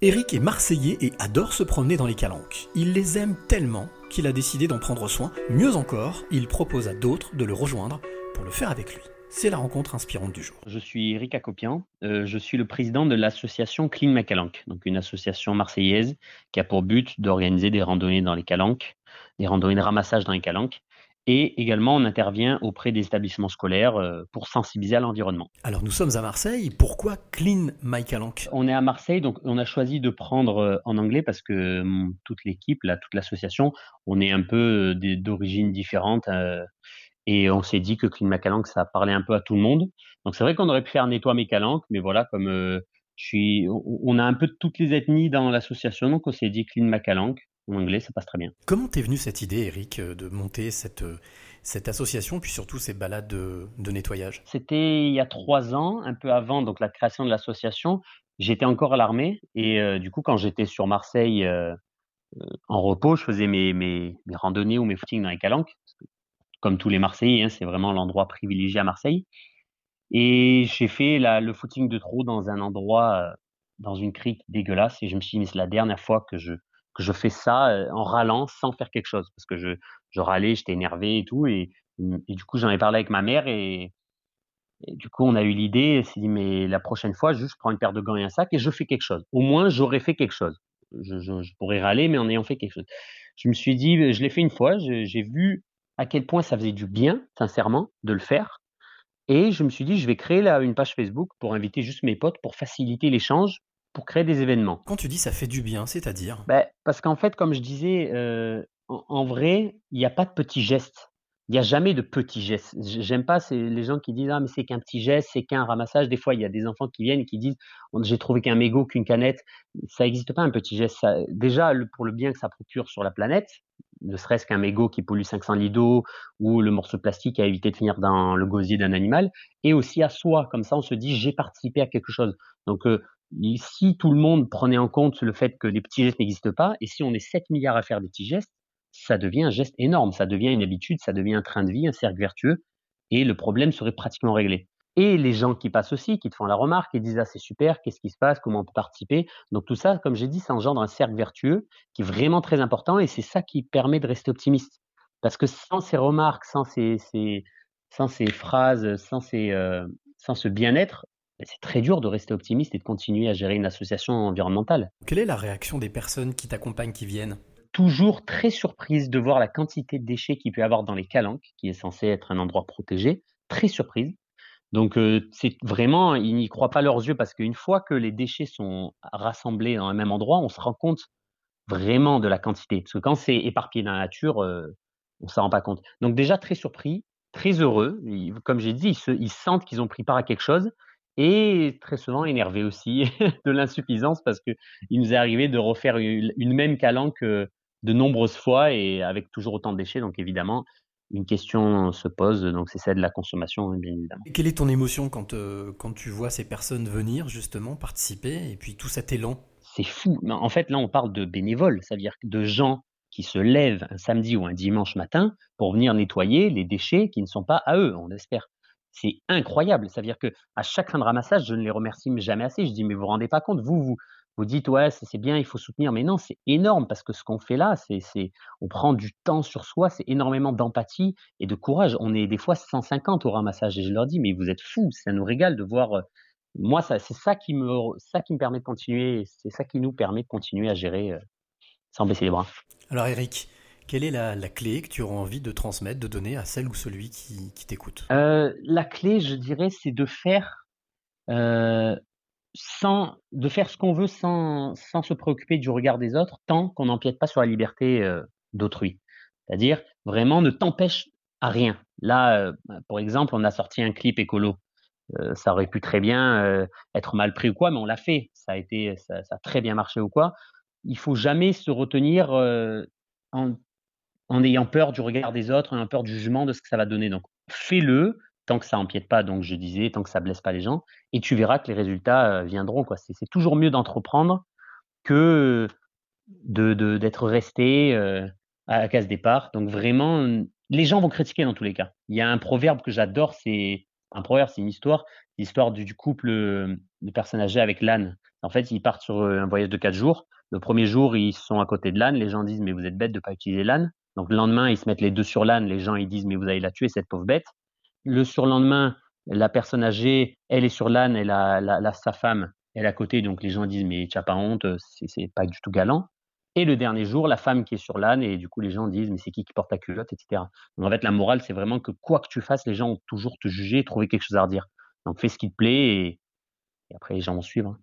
Eric est marseillais et adore se promener dans les calanques. Il les aime tellement qu'il a décidé d'en prendre soin. Mieux encore, il propose à d'autres de le rejoindre pour le faire avec lui. C'est la rencontre inspirante du jour. Je suis Eric Acopian, euh, je suis le président de l'association Clean My Calanque, donc une association marseillaise qui a pour but d'organiser des randonnées dans les calanques, des randonnées de ramassage dans les calanques et également, on intervient auprès des établissements scolaires euh, pour sensibiliser à l'environnement. Alors nous sommes à Marseille, pourquoi Clean My Calanque On est à Marseille, donc on a choisi de prendre euh, en anglais parce que toute l'équipe, là, toute l'association, on est un peu euh, d'origines différentes. et on s'est dit que Clean My Calanque, ça parlait un peu à tout le monde. Donc c'est vrai qu'on aurait pu faire Nettoie mes calanques, mais voilà, comme je suis, on a un peu toutes les ethnies dans l'association, donc on s'est dit Clean My Calanque en anglais, ça passe très bien. Comment t'es venue cette idée, Eric, euh, de monter cette, euh, cette association, puis surtout ces balades de, nettoyage? C'était il y a trois ans, un peu avant donc la création de l'association. J'étais encore à l'armée et euh, du coup, quand j'étais sur Marseille en repos, je faisais mes, mes, randonnées ou mes footings dans les calanques. Comme tous les Marseillais, hein, c'est vraiment l'endroit privilégié à Marseille. Et j'ai fait la, le footing de trop dans un endroit, dans une crique dégueulasse. Et je me suis dit, c'est la dernière fois que je, je fais ça en râlant sans faire quelque chose parce que je, râlais, j'étais énervé et tout. Et, du coup, j'en ai parlé avec ma mère et, du coup, on a eu l'idée, s'est dit, mais la prochaine fois, juste je prends une paire de gants et un sac et je fais quelque chose. Au moins, j'aurais fait quelque chose. Je, je, pourrais râler, mais en ayant fait quelque chose. Je me suis dit, je l'ai fait une fois, j'ai vu à quel point ça faisait du bien, sincèrement, de le faire. Et je me suis dit, je vais créer là une page Facebook pour inviter juste mes potes pour faciliter l'échange pour créer des événements. Quand tu dis ça fait du bien, c'est-à-dire? Ben, Parce qu'en fait, comme je disais, euh, en, vrai, il n'y a pas de petits gestes. Il n'y a jamais de petits gestes. J'aime pas les gens qui disent ah mais c'est qu'un petit geste, c'est qu'un ramassage. Des fois il y a des enfants qui viennent et qui disent j'ai trouvé qu'un mégot, qu'une canette. Ça n'existe pas un petit geste. déjà pour le bien que ça procure sur la planète, ne serait-ce qu'un mégot qui pollue 500 litres d'eau ou le morceau de plastique à éviter de finir dans le gosier d'un animal, et aussi à soi. Comme ça on se dit j'ai participé à quelque chose. Donc euh, si tout le monde prenait en compte le fait que les petits gestes n'existent pas, et si on est 7 milliards à faire des petits gestes, ça devient un geste énorme, ça devient une habitude, ça devient un train de vie, un cercle vertueux, et le problème serait pratiquement réglé. Et les gens qui passent aussi, qui te font la remarque, qui disent ah c'est super, qu'est-ce qui se passe, comment on peut participer? Donc tout ça, comme j'ai dit, ça engendre un cercle vertueux qui est vraiment très important, et c'est ça qui permet de rester optimiste. Parce que sans ces remarques, sans ces, sans ces phrases, sans, euh, sans ce bien-être, c'est très dur de rester optimiste et de continuer à gérer une association environnementale. Quelle est la réaction des personnes qui t'accompagnent, qui viennent? Toujours très surprise de voir la quantité de déchets qu'il peut y avoir dans les calanques, qui est censé être un endroit protégé. Très surprise. Donc euh, c'est vraiment, ils n'y croient pas leurs yeux parce qu'une fois que les déchets sont rassemblés dans un même endroit, on se rend compte vraiment de la quantité. Parce que quand c'est éparpillé dans la nature, euh, on ne s'en rend pas compte. Donc déjà très surpris, très heureux. comme j'ai dit, ils sentent qu'ils ont pris part à quelque chose et très souvent énervé aussi de l'insuffisance parce qu'il nous est arrivé de refaire une, même calanque de nombreuses fois et avec toujours autant de déchets. Donc évidemment, une question se pose, donc c'est celle de la consommation, hein, bien évidemment. quelle est ton émotion quand, euh, quand tu vois ces personnes venir justement participer et puis tout cet élan? C'est fou. En fait, là, on parle de bénévoles, c'est-à-dire de gens qui se lèvent un samedi ou un dimanche matin pour venir nettoyer les déchets qui ne sont pas à eux, on espère c'est incroyable. Ça veut dire que à chaque fin de ramassage, je ne les remercie jamais assez. Je dis, mais vous vous rendez pas compte, vous, vous, vous dites, ouais, c'est bien, il faut soutenir. Mais non, c'est énorme parce que ce qu'on fait là, c'est, on prend du temps sur soi, c'est énormément d'empathie et de courage. On est des fois 150 au ramassage et je leur dis, mais vous êtes fous, ça nous régale de voir. Euh, moi, c'est ça qui me, ça qui me permet de continuer, c'est ça qui nous permet de continuer à gérer euh, sans baisser les bras. Alors, Eric, quelle est la, clé que tu auras envie de transmettre, de donner à celle ou celui qui, t'écoute? Euh, La clé, je dirais, c'est de faire euh, sans, de faire ce qu'on veut sans, sans se préoccuper du regard des autres, tant qu'on n'empiète pas sur la liberté euh, d'autrui. C'est-à-dire, vraiment, ne t'empêche à rien. Là, pour exemple, on a sorti un clip écolo. ça aurait pu très bien être mal pris ou quoi, mais on l'a fait. Ça a très bien marché ou quoi. Il faut jamais se retenir en en ayant peur du regard des autres, en ayant peur du jugement de ce que ça va donner. Donc, fais-le tant que ça empiète pas, donc je disais, tant que ça blesse pas les gens, et tu verras que les résultats euh, viendront. Quoi. C'est, toujours mieux d'entreprendre que de, d'être resté euh, à la case départ. Donc vraiment, les gens vont critiquer dans tous les cas. Il y a un proverbe que j'adore, c'est un proverbe, c'est une histoire, l'histoire du, couple euh, de personnes âgées avec l'âne. En fait, ils partent sur un voyage de quatre jours. Le premier jour, ils sont à côté de l'âne. Les gens disent, mais vous êtes bête de ne pas utiliser l'âne. Donc le lendemain, ils se mettent les deux sur l'âne. Les gens, ils disent, mais vous allez la tuer, cette pauvre bête. Le surlendemain, la personne âgée, elle est sur l'âne et la, sa femme, elle est à côté. Donc les gens disent, mais tu n'as pas honte, c'est pas du tout galant. Et le dernier jour, la femme qui est sur l'âne, et du coup, les gens disent, mais c'est qui qui porte la culotte, etc. Donc en fait, la morale, c'est vraiment que quoi que tu fasses, les gens vont toujours te juger trouver quelque chose à redire. Donc fais ce qui te plaît et, et après, les gens vont suivre.